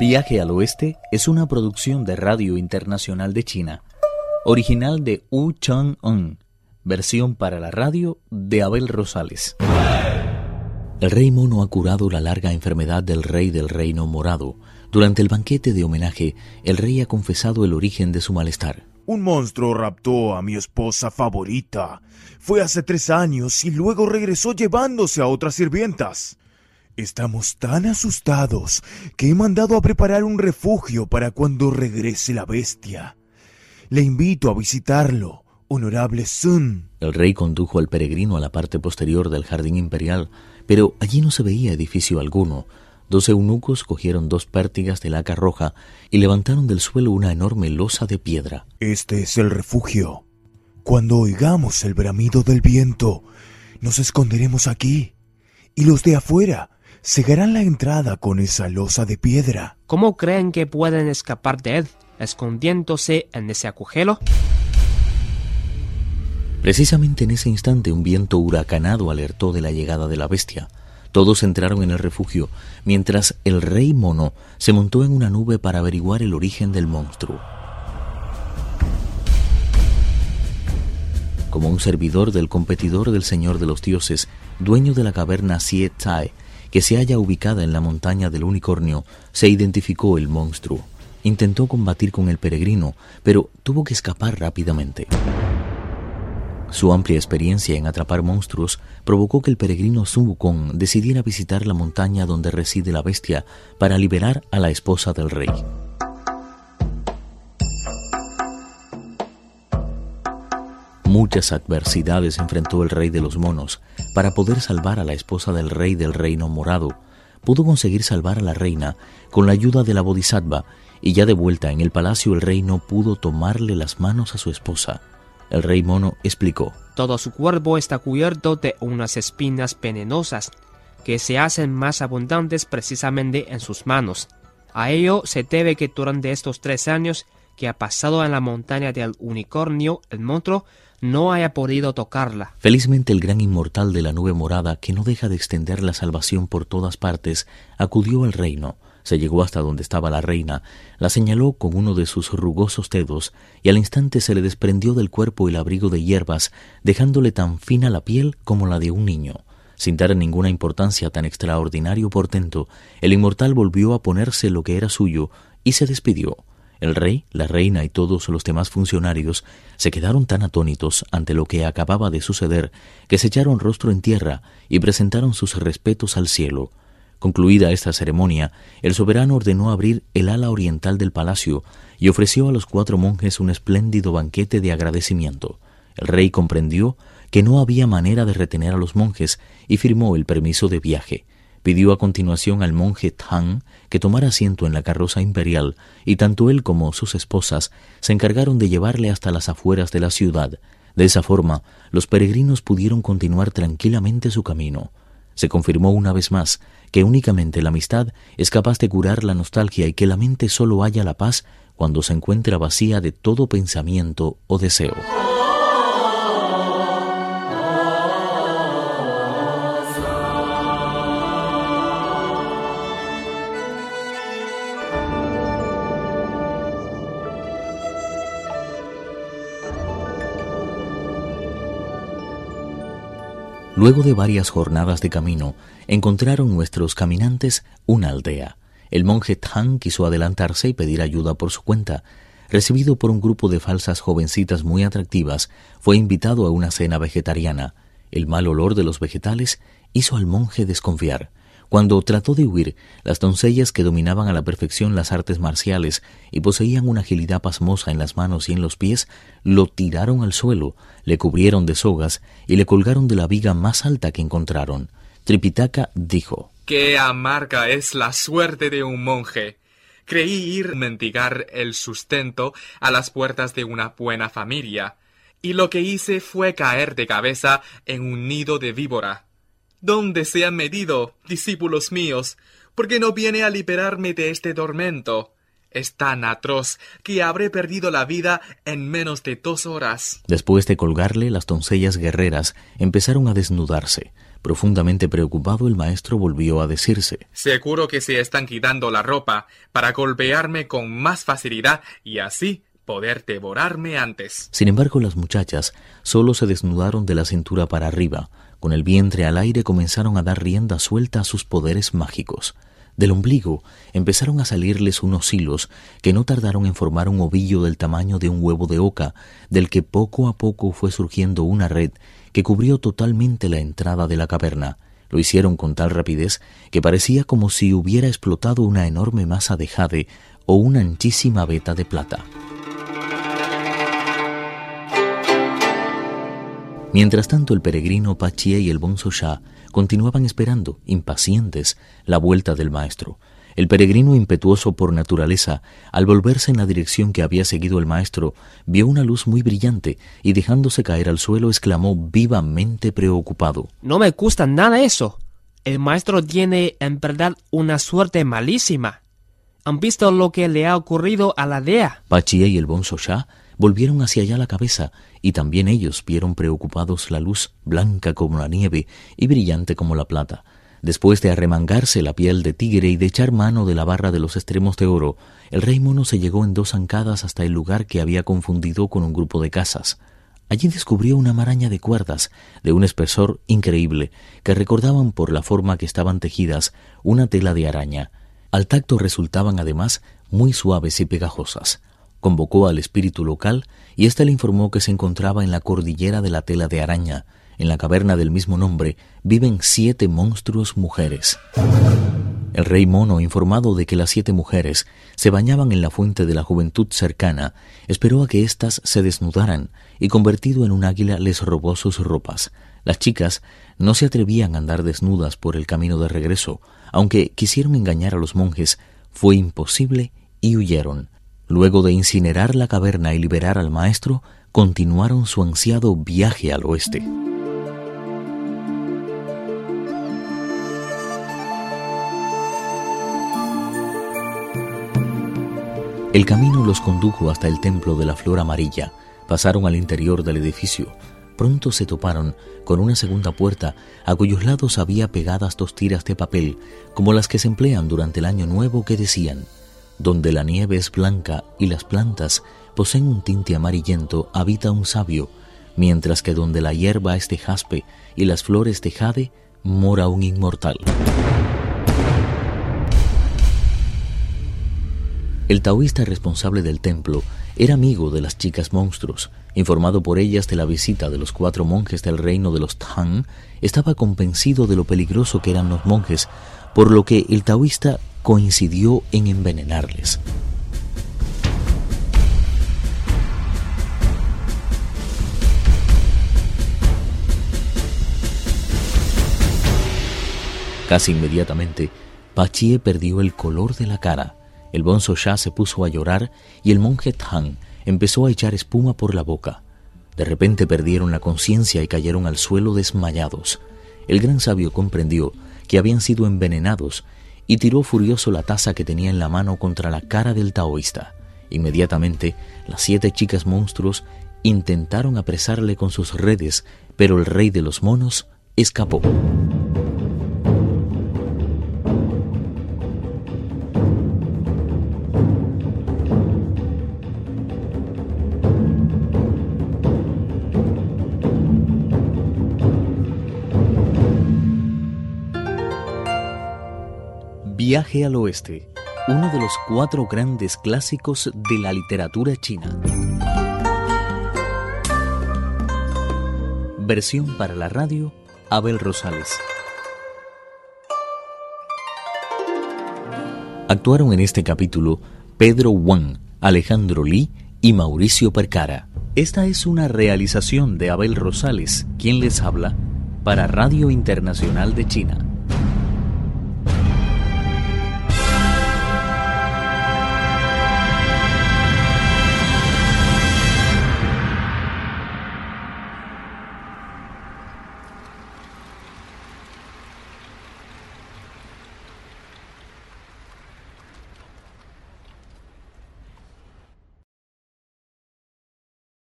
Viaje al Oeste es una producción de Radio Internacional de China, original de Wu Chang-un, versión para la radio de Abel Rosales. El rey mono ha curado la larga enfermedad del rey del reino morado. Durante el banquete de homenaje, el rey ha confesado el origen de su malestar. Un monstruo raptó a mi esposa favorita. Fue hace tres años y luego regresó llevándose a otras sirvientas. Estamos tan asustados que he mandado a preparar un refugio para cuando regrese la bestia. Le invito a visitarlo, honorable Sun. El rey condujo al peregrino a la parte posterior del jardín imperial, pero allí no se veía edificio alguno. Dos eunucos cogieron dos pértigas de laca roja y levantaron del suelo una enorme losa de piedra. Este es el refugio. Cuando oigamos el bramido del viento, nos esconderemos aquí. Y los de afuera cegarán la entrada con esa losa de piedra. ¿Cómo creen que pueden escapar de él, escondiéndose en ese agujero? Precisamente en ese instante un viento huracanado alertó de la llegada de la bestia. Todos entraron en el refugio, mientras el rey mono se montó en una nube para averiguar el origen del monstruo. Como un servidor del competidor del Señor de los Dioses, dueño de la caverna Siet Tai, que se halla ubicada en la montaña del unicornio, se identificó el monstruo. Intentó combatir con el peregrino, pero tuvo que escapar rápidamente. Su amplia experiencia en atrapar monstruos provocó que el peregrino Sun Wukong decidiera visitar la montaña donde reside la bestia para liberar a la esposa del rey. Muchas adversidades enfrentó el rey de los monos. Para poder salvar a la esposa del rey del reino morado, pudo conseguir salvar a la reina con la ayuda de la bodhisattva y ya de vuelta en el palacio el rey no pudo tomarle las manos a su esposa. El rey mono explicó. Todo su cuerpo está cubierto de unas espinas venenosas que se hacen más abundantes precisamente en sus manos. A ello se debe que durante estos tres años que ha pasado en la montaña del unicornio, el monstruo no haya podido tocarla. Felizmente el gran inmortal de la nube morada, que no deja de extender la salvación por todas partes, acudió al reino, se llegó hasta donde estaba la reina, la señaló con uno de sus rugosos dedos, y al instante se le desprendió del cuerpo el abrigo de hierbas, dejándole tan fina la piel como la de un niño. Sin dar ninguna importancia a tan extraordinario portento, el inmortal volvió a ponerse lo que era suyo y se despidió. El rey, la reina y todos los demás funcionarios se quedaron tan atónitos ante lo que acababa de suceder que se echaron rostro en tierra y presentaron sus respetos al cielo. Concluida esta ceremonia, el soberano ordenó abrir el ala oriental del palacio y ofreció a los cuatro monjes un espléndido banquete de agradecimiento. El rey comprendió que no había manera de retener a los monjes y firmó el permiso de viaje. Pidió a continuación al monje Tang que tomara asiento en la carroza imperial, y tanto él como sus esposas se encargaron de llevarle hasta las afueras de la ciudad. De esa forma, los peregrinos pudieron continuar tranquilamente su camino. Se confirmó una vez más que únicamente la amistad es capaz de curar la nostalgia y que la mente solo halla la paz cuando se encuentra vacía de todo pensamiento o deseo. Luego de varias jornadas de camino, encontraron nuestros caminantes una aldea. El monje Tang quiso adelantarse y pedir ayuda por su cuenta. Recibido por un grupo de falsas jovencitas muy atractivas, fue invitado a una cena vegetariana. El mal olor de los vegetales hizo al monje desconfiar. Cuando trató de huir, las doncellas que dominaban a la perfección las artes marciales y poseían una agilidad pasmosa en las manos y en los pies, lo tiraron al suelo, le cubrieron de sogas y le colgaron de la viga más alta que encontraron. Tripitaka dijo Qué amarga es la suerte de un monje. Creí ir mendigar el sustento a las puertas de una buena familia, y lo que hice fue caer de cabeza en un nido de víbora. ¿Dónde se han medido, discípulos míos? ¿Por qué no viene a liberarme de este tormento? Es tan atroz que habré perdido la vida en menos de dos horas. Después de colgarle, las doncellas guerreras empezaron a desnudarse. Profundamente preocupado, el maestro volvió a decirse Seguro que se están quitando la ropa para golpearme con más facilidad y así poder devorarme antes. Sin embargo, las muchachas solo se desnudaron de la cintura para arriba. Con el vientre al aire comenzaron a dar rienda suelta a sus poderes mágicos. Del ombligo empezaron a salirles unos hilos que no tardaron en formar un ovillo del tamaño de un huevo de oca, del que poco a poco fue surgiendo una red que cubrió totalmente la entrada de la caverna. Lo hicieron con tal rapidez que parecía como si hubiera explotado una enorme masa de jade o una anchísima veta de plata. Mientras tanto, el peregrino Pachie y el bonzo Shah continuaban esperando, impacientes, la vuelta del maestro. El peregrino impetuoso por naturaleza, al volverse en la dirección que había seguido el maestro, vio una luz muy brillante y dejándose caer al suelo exclamó vivamente preocupado. No me gusta nada eso. El maestro tiene en verdad una suerte malísima. ¿Han visto lo que le ha ocurrido a la dea? Pachie y el bonzo Shah volvieron hacia allá la cabeza, y también ellos vieron preocupados la luz, blanca como la nieve y brillante como la plata. Después de arremangarse la piel de tigre y de echar mano de la barra de los extremos de oro, el rey mono se llegó en dos zancadas hasta el lugar que había confundido con un grupo de casas. Allí descubrió una maraña de cuerdas, de un espesor increíble, que recordaban por la forma que estaban tejidas una tela de araña. Al tacto resultaban además muy suaves y pegajosas. Convocó al espíritu local y éste le informó que se encontraba en la cordillera de la tela de araña. En la caverna del mismo nombre viven siete monstruos mujeres. El rey mono, informado de que las siete mujeres se bañaban en la fuente de la juventud cercana, esperó a que éstas se desnudaran y convertido en un águila les robó sus ropas. Las chicas no se atrevían a andar desnudas por el camino de regreso, aunque quisieron engañar a los monjes, fue imposible y huyeron. Luego de incinerar la caverna y liberar al maestro, continuaron su ansiado viaje al oeste. El camino los condujo hasta el templo de la flor amarilla. Pasaron al interior del edificio. Pronto se toparon con una segunda puerta a cuyos lados había pegadas dos tiras de papel, como las que se emplean durante el año nuevo, que decían donde la nieve es blanca y las plantas poseen un tinte amarillento, habita un sabio, mientras que donde la hierba es de jaspe y las flores de jade, mora un inmortal. El taoísta responsable del templo era amigo de las chicas monstruos. Informado por ellas de la visita de los cuatro monjes del reino de los Tang, estaba convencido de lo peligroso que eran los monjes, por lo que el taoísta coincidió en envenenarles. Casi inmediatamente, Pachie perdió el color de la cara, el bonzo Shah se puso a llorar y el monje Tang empezó a echar espuma por la boca. De repente perdieron la conciencia y cayeron al suelo desmayados. El gran sabio comprendió que habían sido envenenados y tiró furioso la taza que tenía en la mano contra la cara del taoísta. Inmediatamente, las siete chicas monstruos intentaron apresarle con sus redes, pero el rey de los monos escapó. Viaje al Oeste, uno de los cuatro grandes clásicos de la literatura china. Versión para la radio, Abel Rosales. Actuaron en este capítulo Pedro Wang, Alejandro Lee y Mauricio Percara. Esta es una realización de Abel Rosales, quien les habla, para Radio Internacional de China.